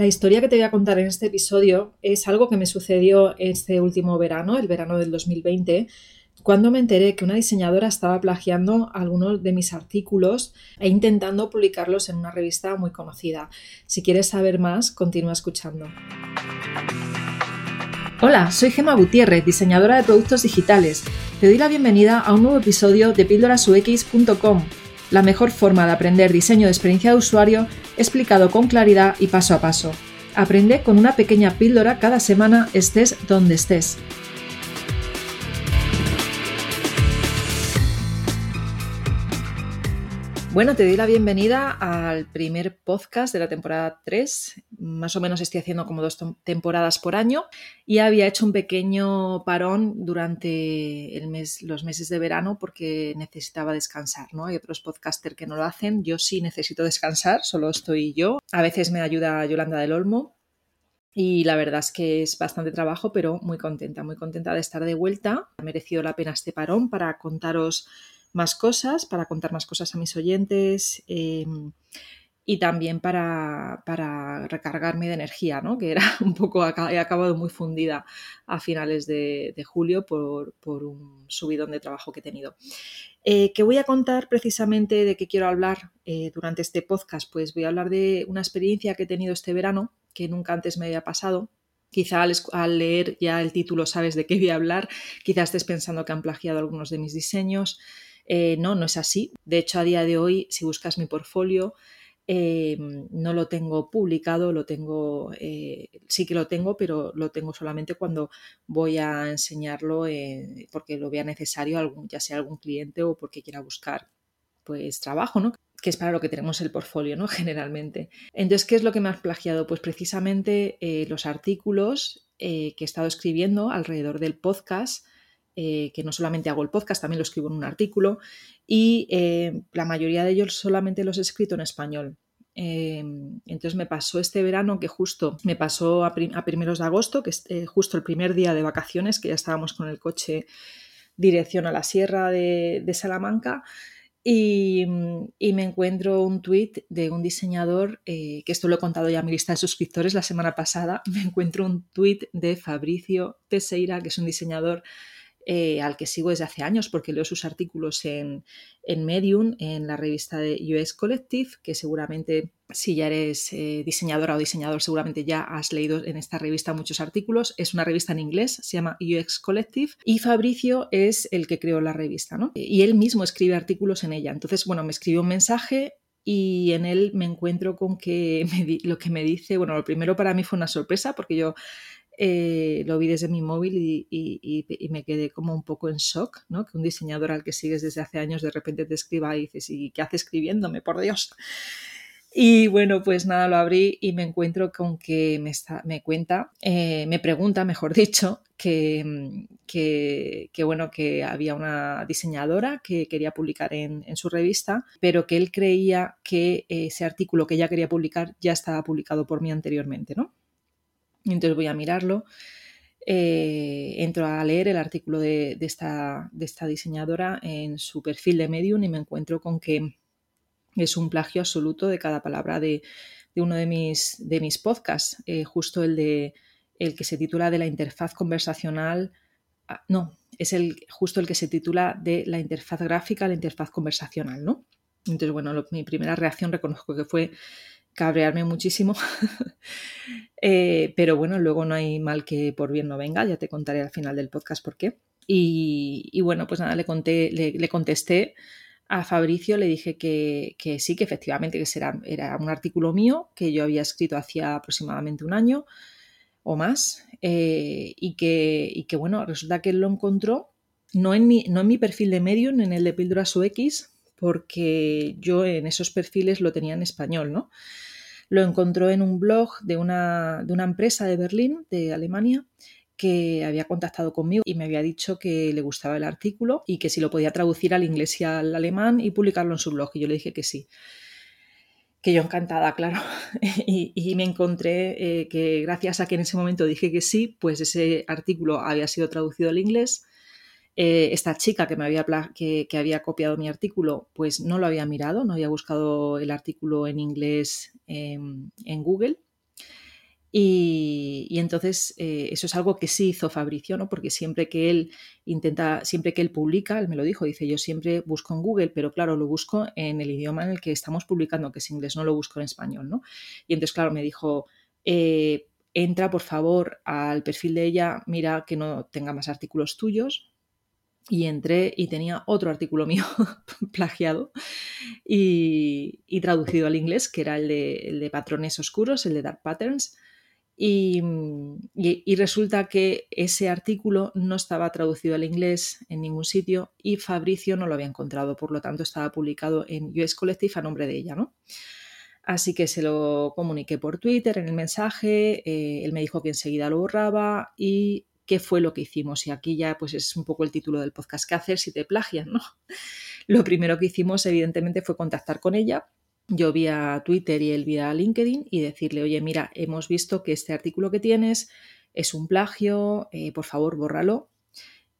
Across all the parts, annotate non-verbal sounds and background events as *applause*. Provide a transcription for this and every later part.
La historia que te voy a contar en este episodio es algo que me sucedió este último verano, el verano del 2020, cuando me enteré que una diseñadora estaba plagiando algunos de mis artículos e intentando publicarlos en una revista muy conocida. Si quieres saber más, continúa escuchando. Hola, soy Gema Gutiérrez, diseñadora de productos digitales. Te doy la bienvenida a un nuevo episodio de píldorasux.com, la mejor forma de aprender diseño de experiencia de usuario explicado con claridad y paso a paso. Aprende con una pequeña píldora cada semana estés donde estés. Bueno, te doy la bienvenida al primer podcast de la temporada 3. Más o menos estoy haciendo como dos temporadas por año y había hecho un pequeño parón durante el mes, los meses de verano porque necesitaba descansar. ¿no? Hay otros podcasters que no lo hacen. Yo sí necesito descansar, solo estoy yo. A veces me ayuda Yolanda del Olmo. Y la verdad es que es bastante trabajo, pero muy contenta, muy contenta de estar de vuelta. Ha merecido la pena este parón para contaros más cosas, para contar más cosas a mis oyentes em, y también para, recargarme de energía, ¿no? que era *laughs* un poco, he acabado muy fundida a finales de, julio por, un subidón de trabajo que he tenido. Eh, ¿Qué voy a contar precisamente de qué quiero hablar eh, durante este podcast? Pues voy a hablar de una experiencia que he tenido este verano que nunca antes me había pasado. Quizá al, leer ya el título sabes de qué voy a hablar, quizá estés pensando que han plagiado algunos de mis diseños. Eh, no, no es así. De hecho, a día de hoy, si buscas mi portfolio, eh, no lo tengo publicado, lo tengo, eh, sí que lo tengo, pero lo tengo solamente cuando voy a enseñarlo porque lo vea necesario, algún, ya sea algún cliente o porque quiera buscar pues trabajo, ¿no? que es para lo que tenemos el portfolio, ¿no? *laughs* Generalmente. Entonces, ¿qué es lo que me has plagiado? Pues precisamente los artículos que he estado escribiendo alrededor del podcast eh, que no solamente hago el podcast, también lo escribo en un artículo y eh, la mayoría de ellos solamente los he escrito en español. Eh, entonces me pasó este verano que justo me pasó a, primeros de agosto, que es justo el primer día de vacaciones, que ya estábamos con el coche dirección a la sierra de, Salamanca. Y, me encuentro un tuit de un diseñador, que esto lo he contado ya a mi lista de suscriptores la semana pasada, *laughs* me encuentro un tuit de Fabricio Teseira, que es un diseñador eh, al que sigo desde hace años porque leo sus artículos en, Medium, en la revista de US Collective, que seguramente si ya eres eh, diseñadora o diseñador, seguramente ya has leído en esta revista muchos artículos. Es una revista en inglés, se llama UX Collective, y Fabricio es el que creó la revista, ¿no? Y él mismo escribe artículos en ella. Entonces, bueno, me escribió un mensaje y en él me encuentro con que *laughs* lo que me dice, bueno, lo primero para mí fue una sorpresa porque yo eh, lo vi desde mi móvil y, me quedé como un poco en shock, ¿no? Que un diseñador al que sigues desde hace años de repente te escriba y dices, ¿y qué hace escribiéndome? Por Dios. Y bueno, pues nada, lo abrí y me encuentro con que me, cuenta, eh, me pregunta, mejor *laughs* dicho, que, que, bueno, que había una diseñadora que quería publicar en, en, su revista, pero que él creía que ese artículo que ella quería publicar ya estaba publicado por mí anteriormente, ¿no? Entonces voy a mirarlo. Eh, entro a leer el artículo de, esta, diseñadora en su perfil de Medium y me encuentro con que es un plagio absoluto de cada palabra de, uno de mis, podcasts, eh, justo el de que se titula de la interfaz conversacional. Ah, no, es el, justo el que se titula de la interfaz gráfica a la interfaz conversacional, ¿no? Entonces, bueno, mi primera reacción reconozco que fue cabrearme muchísimo. *laughs* Eh, pero bueno, luego no hay mal que por bien no venga, ya te contaré al final del podcast por qué. Y, bueno, pues nada, le, conté, le, contesté a Fabricio, le dije que, sí, que efectivamente que era un artículo mío que yo había escrito hacía aproximadamente un año o más eh, y, que, bueno, resulta que él lo encontró no en mi, no en mi perfil de Medium, en el de Píldoras UX, porque yo en esos perfiles lo tenía en español, ¿no? Lo encontró en un blog de una, de una empresa de Berlín, de Alemania, que había contactado conmigo y me había dicho que le gustaba el artículo y que si lo podía traducir al inglés y al alemán y publicarlo en su blog. Y yo le dije que sí. Que yo encantada, *laughs* claro. y, me encontré eh, que gracias a que en ese momento dije que sí, pues ese artículo había sido traducido al inglés. Eh, esta chica que me había, que, que había copiado mi artículo, pues no lo había mirado, no había buscado el artículo en inglés en Google. Y, entonces eh, eso es algo que sí hizo Fabricio, ¿no? Porque siempre que él intenta, siempre que él publica, él me lo dijo, dice, yo siempre busco en Google, pero claro, lo busco en el idioma en el que estamos publicando, que es inglés, no lo busco en español, ¿no? Y entonces, claro, me dijo, eh, entra por favor al perfil de ella, mira que no tenga más artículos tuyos. Y entré y tenía otro artículo mío *laughs* plagiado y, traducido al inglés, que era el de patrones oscuros, el de Dark Patterns. Y, resulta que ese artículo no estaba traducido al inglés en ningún sitio y Fabricio no lo había encontrado, por lo tanto estaba publicado en US Collective a nombre de ella, ¿no? Así que se lo comuniqué por Twitter en el mensaje, eh, él me dijo que enseguida lo borraba y qué fue lo que hicimos. Y aquí ya pues es un poco el título del podcast, ¿qué hacer si te plagian? ¿no? *laughs* Lo primero que hicimos evidentemente fue contactar con ella yo vía Twitter y él vía LinkedIn y decirle, oye, mira, hemos visto que este artículo que tienes es un plagio, eh, por favor, bórralo.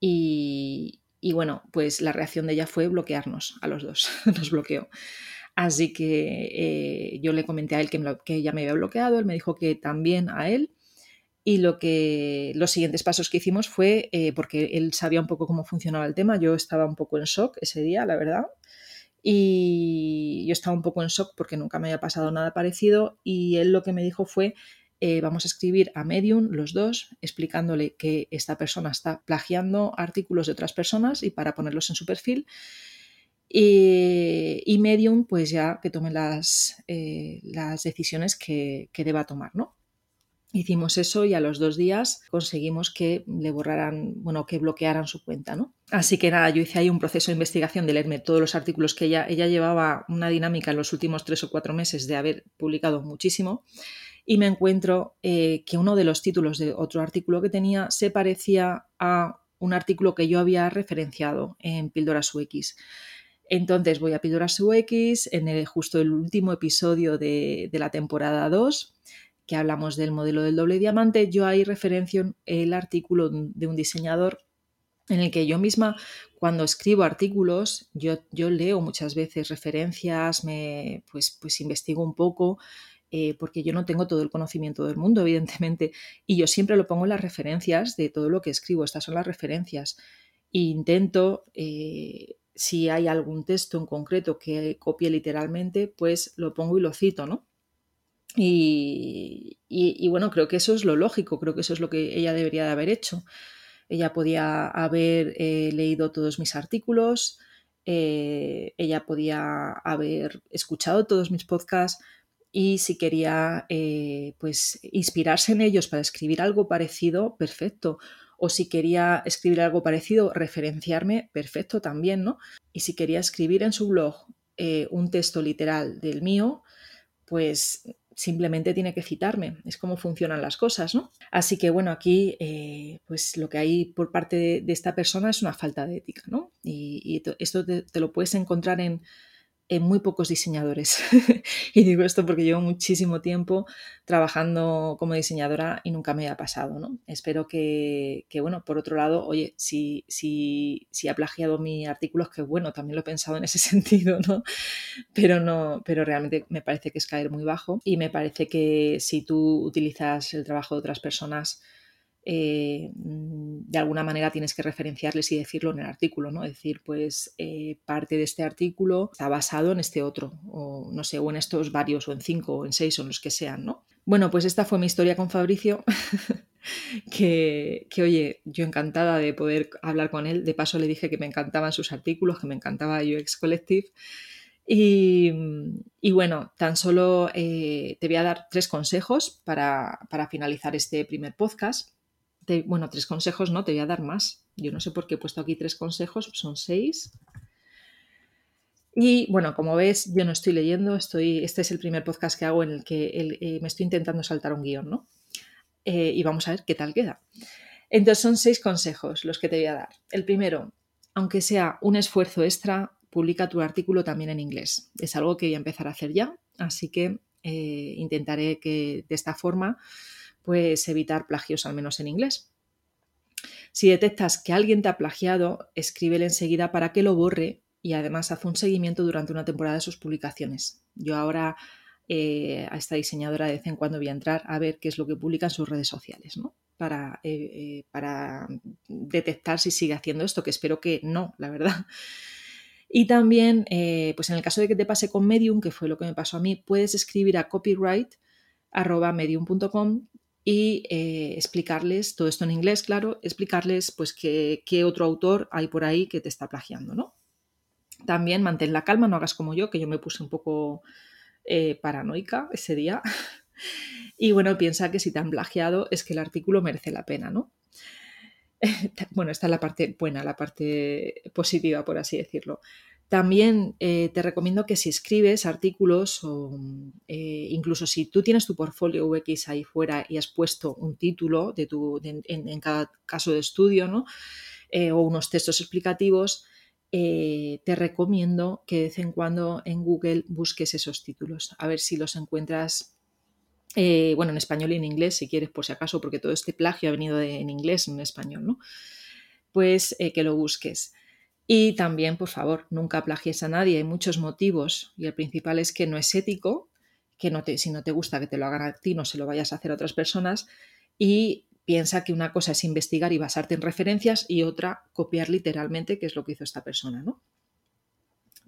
Y, bueno, pues la reacción de ella fue bloquearnos a los dos, *laughs* nos bloqueó. Así que eh, yo le comenté a él que, que, ella me había bloqueado, él me dijo que también a él. Y lo que los siguientes pasos que hicimos fue, eh, porque él sabía un poco cómo funcionaba el tema, yo estaba un poco en shock ese día, la verdad, y yo estaba un poco en shock porque nunca me había pasado nada parecido y él lo que me dijo fue, eh, vamos a escribir a Medium los dos explicándole que esta persona está plagiando artículos de otras personas y para ponerlos en su perfil. Y, Medium pues ya que tome las, eh, las decisiones que, que deba tomar, ¿no? Hicimos eso y a los dos días conseguimos que le borraran, bueno, que bloquearan su cuenta, ¿no? Así que nada, yo hice ahí un proceso de investigación de leerme todos los artículos que ella, ella llevaba una dinámica en los últimos tres o cuatro meses de haber publicado muchísimo y me encuentro eh, que uno de los títulos de otro artículo que tenía se parecía a un artículo que yo había referenciado en Píldoras UX. Entonces voy a Píldoras UX, en el, justo el último episodio de, de la temporada 2 que hablamos del modelo del doble diamante, yo ahí referencio el artículo de un diseñador en el que yo misma, cuando escribo artículos, yo, yo leo muchas veces referencias, me, pues, pues investigo un poco, eh, porque yo no tengo todo el conocimiento del mundo, evidentemente, y yo siempre lo pongo en las referencias de todo lo que escribo, estas son las referencias. Intento, eh, si hay algún texto en concreto que copie literalmente, pues lo pongo y lo cito, ¿no? Y, bueno, creo que eso es lo lógico, creo que eso es lo que ella debería de haber hecho. Ella podía haber eh, leído todos mis artículos, eh, ella podía haber escuchado todos mis podcasts y si quería eh, pues inspirarse en ellos para escribir algo parecido, perfecto. O si quería escribir algo parecido, referenciarme, perfecto también, ¿no? Y si quería escribir en su blog un texto literal del mío, pues simplemente tiene que citarme. Es como funcionan las cosas, ¿no? Así que bueno, aquí eh, pues lo que hay por parte de, esta persona es una falta de ética, ¿no? Y, esto te, lo puedes encontrar en, en muy pocos diseñadores. *laughs* y digo esto porque llevo muchísimo tiempo trabajando como diseñadora y nunca me ha pasado, ¿no? Espero que, bueno, por otro lado, oye, si, si, si ha plagiado mi artículo, es que bueno, también lo he pensado en ese *laughs* sentido, ¿no? Pero no, pero realmente me parece que es caer muy bajo y me parece que si tú utilizas el trabajo de otras personas, eh, mm, de alguna manera tienes que referenciarles y decirlo en el artículo, ¿no? Decir, pues eh, parte de este artículo está basado en este otro, o no sé, o en estos varios, o en cinco, o en seis, o en los que sean, ¿no? Bueno, pues esta fue mi historia con Fabricio, *laughs* que, que, oye, yo encantada de poder hablar con él. De paso le dije que me encantaban sus artículos, que me encantaba UX Collective. Y, y, bueno, tan solo eh, te voy a dar tres consejos para, para, finalizar este primer podcast bueno, tres consejos no, te voy a dar más. Yo no sé por qué he puesto aquí tres consejos, son seis. Y bueno, como ves, yo no estoy leyendo, estoy, este es el primer podcast que hago en el que eh, me estoy intentando saltar un guion, ¿no? Eh, y vamos a ver qué tal queda. Entonces son seis consejos los que te voy a dar. El primero, aunque sea un esfuerzo extra, publica tu artículo también en inglés. Es algo que voy a empezar a hacer ya, así que eh, intentaré que de esta forma pues evitar plagios al menos en inglés. Si detectas que alguien te ha plagiado, escríbele enseguida para que lo borre y además haz un seguimiento durante una temporada de sus publicaciones. Yo ahora eh, a esta diseñadora de vez en cuando voy a entrar a ver qué es lo que publica en sus redes sociales, ¿no? Para, eh, para detectar si sigue haciendo esto, que espero que no, la verdad. Y también, pues en el caso de que te pase con Medium, que fue lo que me pasó a mí, puedes escribir a copyright.medium.com y explicarles, todo esto en inglés, claro, explicarles pues qué, qué, otro autor hay por ahí que te está plagiando, ¿no? También mantén la calma, no hagas como yo, que yo me puse un poco eh, paranoica ese día. *laughs* y bueno, piensa que si te han plagiado es que el artículo merece la pena, ¿no? *laughs* bueno, esta es la parte buena, la parte positiva, por así decirlo. También eh, te recomiendo que si escribes artículos o eh, incluso si tú tienes tu portfolio UX ahí fuera y has puesto un título de tu, en, cada caso de estudio ¿no? o unos textos explicativos, eh, te recomiendo que de vez en cuando en Google busques esos títulos, a ver si los encuentras, eh, bueno, en español y en inglés, si quieres, por si acaso, porque todo este plagio ha venido en inglés, en español, ¿no? Pues eh, que lo busques. Y también, por favor, nunca plagies a nadie, hay muchos motivos y el principal es que no es ético, que no te, si no te gusta que te lo hagan a ti, no se lo vayas a hacer a otras personas y piensa que una cosa es investigar y basarte en referencias y otra copiar literalmente, que es lo que hizo esta persona. ¿no?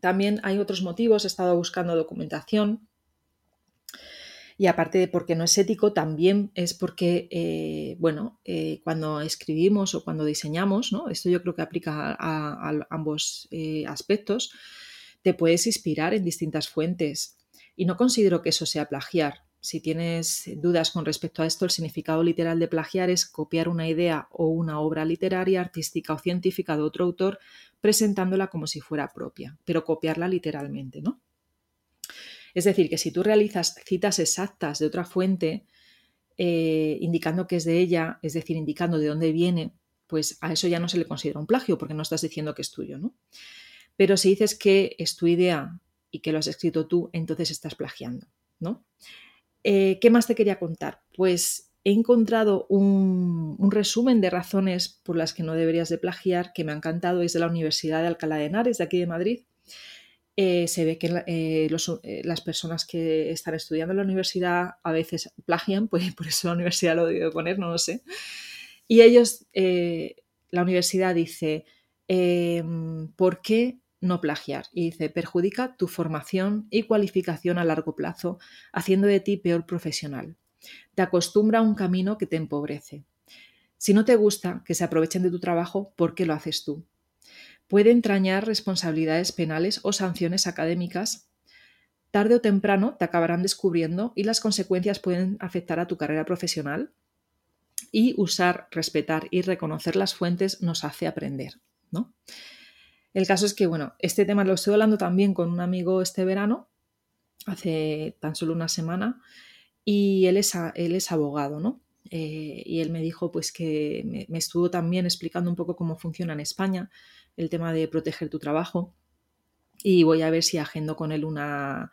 También hay otros motivos, he estado buscando documentación y aparte de porque no es ético, también es porque, eh, bueno, eh, cuando escribimos o cuando diseñamos, ¿no? esto yo creo que aplica a, ambos eh, aspectos, te puedes inspirar en distintas fuentes. Y no considero que eso sea plagiar si tienes dudas con respecto a esto, el significado literal de plagiar es copiar una idea o una obra literaria, artística o científica de otro autor presentándola como si fuera propia, pero copiarla literalmente, ¿no? Es decir, que si tú realizas citas exactas de otra fuente, eh, indicando que es de ella, es decir, indicando de dónde viene, pues a eso ya no se le considera un plagio porque no estás diciendo que es tuyo, ¿no? Pero si dices que es tu idea y que lo has escrito tú, entonces estás plagiando, ¿no? Eh, ¿Qué más te quería contar? Pues he encontrado un, resumen de razones por las que no deberías de plagiar que me ha encantado. Es de la Universidad de Alcalá de Henares, de aquí de Madrid. Eh, se ve que eh, las personas que están estudiando en la universidad a veces plagian, *laughs* pues por eso la universidad lo debe poner, no lo sé. Y ellos, la universidad dice, ¿por qué no plagiar. Y dice, perjudica tu formación y cualificación a largo plazo, haciendo de ti peor profesional. Te acostumbra a un camino que te empobrece. Si no te gusta que se aprovechen de tu trabajo, ¿por qué lo haces tú? Puede entrañar responsabilidades penales o sanciones académicas. Tarde o temprano te acabarán descubriendo y las consecuencias pueden afectar a tu carrera profesional. Y usar, respetar y reconocer las fuentes nos hace aprender, ¿no? El caso es que, bueno, este tema lo estoy hablando también con un amigo este verano, hace tan solo una semana, y él es, él es abogado, ¿no? Eh, y él me dijo pues que me, me, estuvo también explicando un poco cómo funciona en España el tema de proteger tu trabajo y voy a ver si agendo con él una,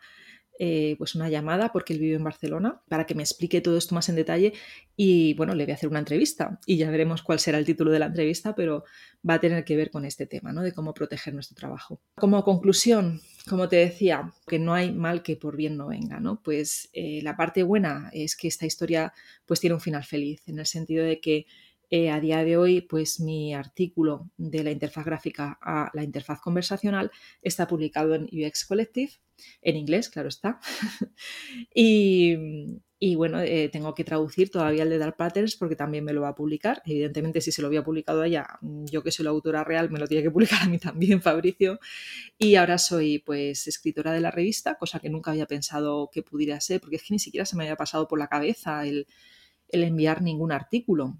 eh, pues una llamada porque él vive en Barcelona para que me explique todo esto más en detalle y bueno, le voy a hacer una entrevista y ya veremos cuál será el título de la entrevista, pero va a tener que ver con este tema, ¿no? De cómo proteger nuestro trabajo. Como conclusión, como te decía, que no hay mal que por bien no venga, ¿no? Pues eh, la parte buena es que esta historia pues tiene un final feliz, en el sentido de que eh, a día de hoy, pues mi artículo de la interfaz gráfica a la interfaz conversacional está publicado en UX Collective, en inglés, claro está. *laughs* y, bueno, eh, tengo que traducir todavía el de Dark Patterns porque también me lo va a publicar. Evidentemente, si se lo había publicado a ella, yo que soy la autora real, me lo tiene que publicar a mí también, *laughs* Fabricio. Y ahora soy pues escritora de la revista, cosa que nunca había pensado que pudiera ser, porque es que ni siquiera se me había pasado por la cabeza el, enviar ningún artículo.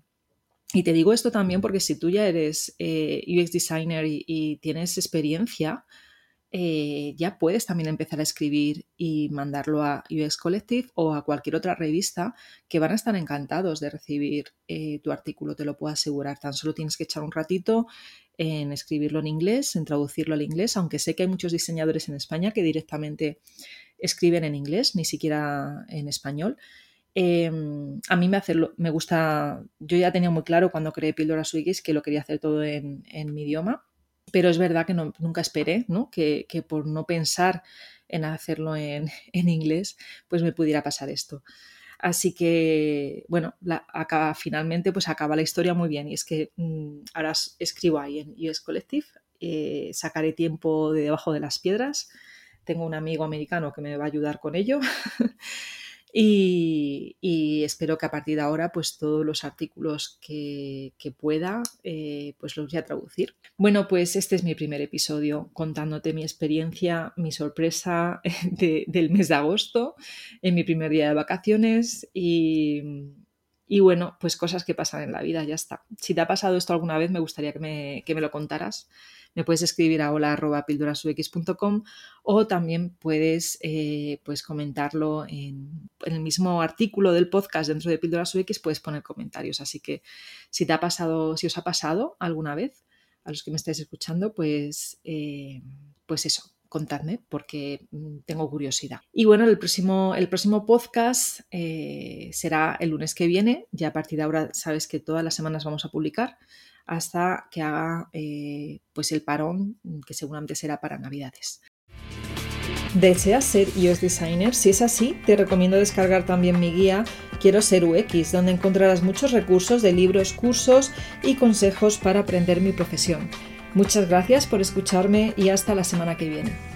Y te digo esto también porque si tú ya eres eh, UX designer y, tienes experiencia, eh, ya puedes también empezar a escribir y mandarlo a UX Collective o a cualquier otra revista que van a estar encantados de recibir eh, tu artículo, te lo puedo asegurar. Tan solo tienes que echar un ratito en escribirlo en inglés, en traducirlo al inglés, aunque sé que hay muchos diseñadores en España que directamente escriben en inglés, ni siquiera en español. Em, a mí me, hace, me gusta, yo ya tenía muy claro cuando creé Píldoras Wikis que lo quería hacer todo en, mi idioma, pero es verdad que nunca esperé ¿no? Que, por no pensar en hacerlo *laughs* en, inglés, pues me pudiera pasar esto. Así que, bueno, acaba, finalmente pues acaba la historia muy bien y es que mm, ahora escribo ahí en US Collective, eh, sacaré tiempo de debajo de las piedras, tengo un amigo americano que me va a ayudar con ello *laughs* Y, espero que a partir de ahora, pues todos los artículos que, pueda, eh, pues los voy a traducir. Bueno, pues este es mi primer episodio contándote mi experiencia, mi sorpresa *laughs* del mes de agosto, en mi primer día de vacaciones y, bueno, pues cosas que pasan en la vida, ya está. Si te ha pasado esto alguna vez, me gustaría que me, que me lo contaras me puedes escribir a hola.pildurasux.com o también puedes eh, pues comentarlo en, el mismo artículo del podcast dentro de Píldoras UX, puedes poner comentarios. Así que si te ha pasado, si os ha pasado alguna vez, a los que me estáis escuchando, pues, eh, pues eso, contadme porque mm, tengo curiosidad. Y bueno, el próximo, el próximo podcast eh, será el lunes que viene. Ya a partir de ahora sabes que todas las semanas vamos a publicar hasta que haga eh, pues el parón que seguramente será para Navidades. ¿Deseas ser iOS designer? Si es así, te recomiendo descargar también mi guía Quiero ser UX, donde encontrarás muchos recursos de libros, cursos y consejos para aprender mi profesión. Muchas gracias por escucharme y hasta la semana que viene.